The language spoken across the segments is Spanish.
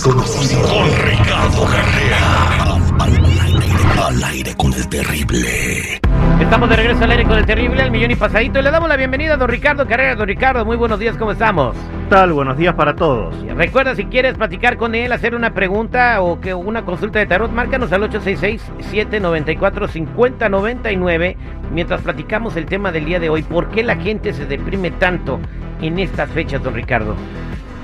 desconocido. Con Ricardo Carrera. Al, aire con el terrible. Estamos de regreso al aire con el terrible, al millón y pasadito. Y le damos la bienvenida a don Ricardo Carrera. Don Ricardo, muy buenos días, ¿cómo estamos? ¿Qué tal? Buenos días para todos. Recuerda, si quieres platicar con él, hacer una pregunta o que una consulta de tarot, márcanos al 866-794-5099 mientras platicamos el tema del día de hoy. ¿Por qué la gente se deprime tanto en estas fechas, don Ricardo?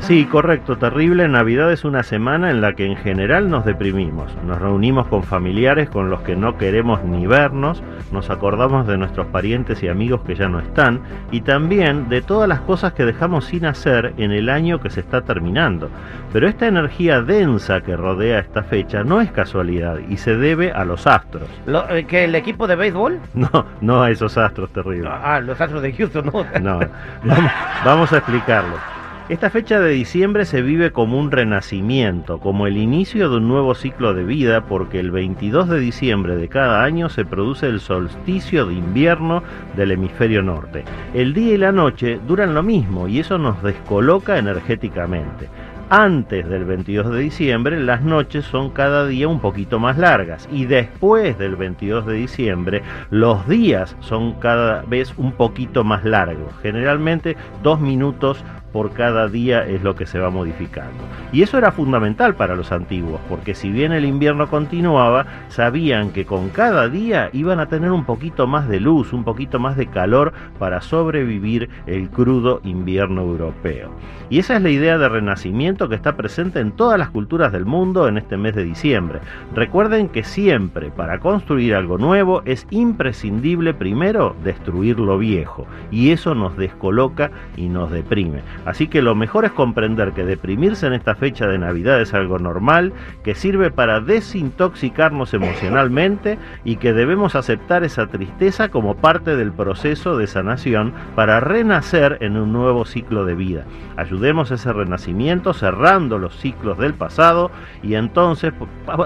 Sí, correcto, terrible. Navidad es una semana en la que en general nos deprimimos. Nos reunimos con familiares con los que no queremos ni vernos, nos acordamos de nuestros parientes y amigos que ya no están y también de todas las cosas que dejamos sin hacer en el año que se está terminando. Pero esta energía densa que rodea esta fecha no es casualidad y se debe a los astros. Eh, ¿Que el equipo de béisbol? No, no a esos astros terribles. Ah, los astros de Houston, no. No, vamos, vamos a explicarlo. Esta fecha de diciembre se vive como un renacimiento, como el inicio de un nuevo ciclo de vida, porque el 22 de diciembre de cada año se produce el solsticio de invierno del hemisferio norte. El día y la noche duran lo mismo y eso nos descoloca energéticamente. Antes del 22 de diciembre las noches son cada día un poquito más largas y después del 22 de diciembre los días son cada vez un poquito más largos, generalmente dos minutos por cada día es lo que se va modificando. Y eso era fundamental para los antiguos, porque si bien el invierno continuaba, sabían que con cada día iban a tener un poquito más de luz, un poquito más de calor para sobrevivir el crudo invierno europeo. Y esa es la idea de renacimiento que está presente en todas las culturas del mundo en este mes de diciembre. Recuerden que siempre para construir algo nuevo es imprescindible primero destruir lo viejo, y eso nos descoloca y nos deprime. Así que lo mejor es comprender que deprimirse en esta fecha de Navidad es algo normal, que sirve para desintoxicarnos emocionalmente y que debemos aceptar esa tristeza como parte del proceso de sanación para renacer en un nuevo ciclo de vida. Ayudemos ese renacimiento cerrando los ciclos del pasado y entonces,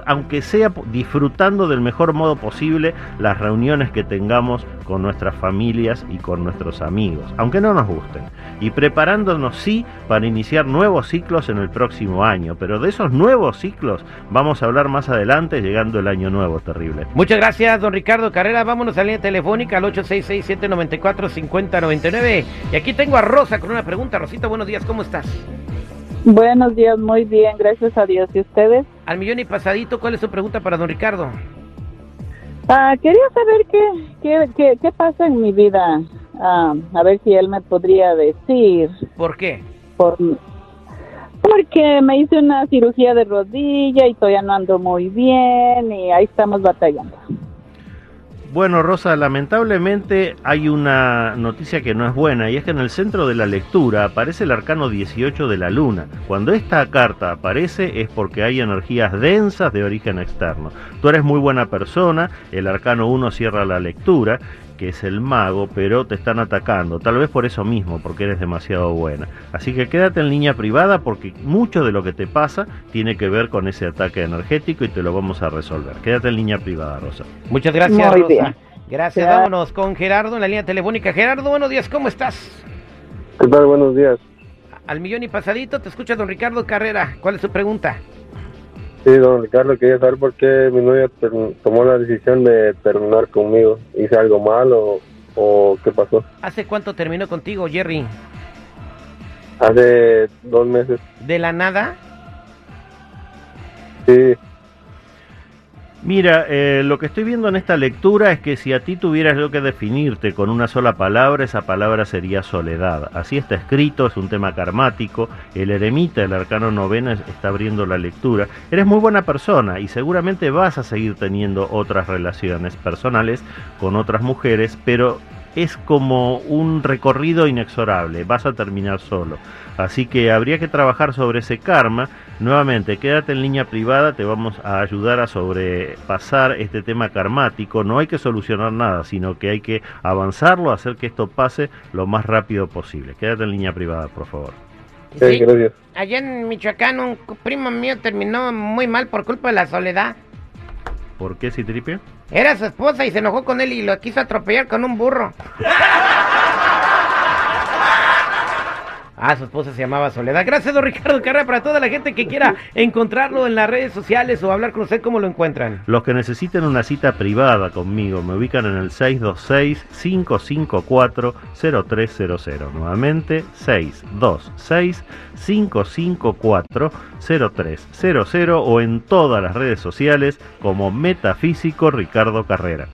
aunque sea disfrutando del mejor modo posible las reuniones que tengamos con nuestras familias y con nuestros amigos, aunque no nos gusten, y preparándonos sí para iniciar nuevos ciclos en el próximo año, pero de esos nuevos ciclos vamos a hablar más adelante llegando el año nuevo terrible. Muchas gracias, don Ricardo Carrera. Vámonos a la línea telefónica al 866-794-5099. Y aquí tengo a Rosa con una pregunta. Rosita, buenos días, ¿cómo estás? Buenos días, muy bien, gracias a Dios. ¿Y ustedes? Al millón y pasadito, ¿cuál es su pregunta para don Ricardo? Ah, quería saber qué, qué, qué, qué pasa en mi vida. Ah, a ver si él me podría decir. ¿Por qué? Por, porque me hice una cirugía de rodilla y todavía no ando muy bien y ahí estamos batallando. Bueno, Rosa, lamentablemente hay una noticia que no es buena y es que en el centro de la lectura aparece el arcano 18 de la luna. Cuando esta carta aparece es porque hay energías densas de origen externo. Tú eres muy buena persona, el arcano 1 cierra la lectura que es el mago, pero te están atacando, tal vez por eso mismo, porque eres demasiado buena. Así que quédate en línea privada porque mucho de lo que te pasa tiene que ver con ese ataque energético y te lo vamos a resolver. Quédate en línea privada, Rosa. Muchas gracias, Rosa. Gracias, vámonos con Gerardo en la línea telefónica. Gerardo, buenos días, ¿cómo estás? ¿Qué tal? Buenos días. Al millón y pasadito, te escucha don Ricardo Carrera. ¿Cuál es su pregunta? Sí, don Ricardo, quería saber por qué mi novia tomó la decisión de terminar conmigo. ¿Hice algo mal o, qué pasó? ¿Hace cuánto terminó contigo, Jerry? Hace dos meses. ¿De la nada? Sí. Mira, eh, lo que estoy viendo en esta lectura es que si a ti tuvieras yo que definirte con una sola palabra, esa palabra sería soledad. Así está escrito, es un tema karmático. El eremita, el arcano noveno, está abriendo la lectura. Eres muy buena persona y seguramente vas a seguir teniendo otras relaciones personales con otras mujeres, pero es como un recorrido inexorable, vas a terminar solo. Así que habría que trabajar sobre ese karma. Nuevamente, quédate en línea privada, te vamos a ayudar a sobrepasar este tema karmático. No hay que solucionar nada, sino que hay que avanzarlo, hacer que esto pase lo más rápido posible. Quédate en línea privada, por favor. Sí, gracias. Allá en Michoacán un primo mío terminó muy mal por culpa de la soledad. ¿Por qué, Citripio? Era su esposa y se enojó con él y lo quiso atropellar con un burro. Ah, su esposa se llamaba Soledad. Gracias, don Ricardo Carrera. Para toda la gente que quiera encontrarlo en las redes sociales o hablar con usted, ¿cómo lo encuentran? Los que necesiten una cita privada conmigo me ubican en el 626-554-0300. Nuevamente, 626-554-0300 o en todas las redes sociales como Metafísico Ricardo Carrera.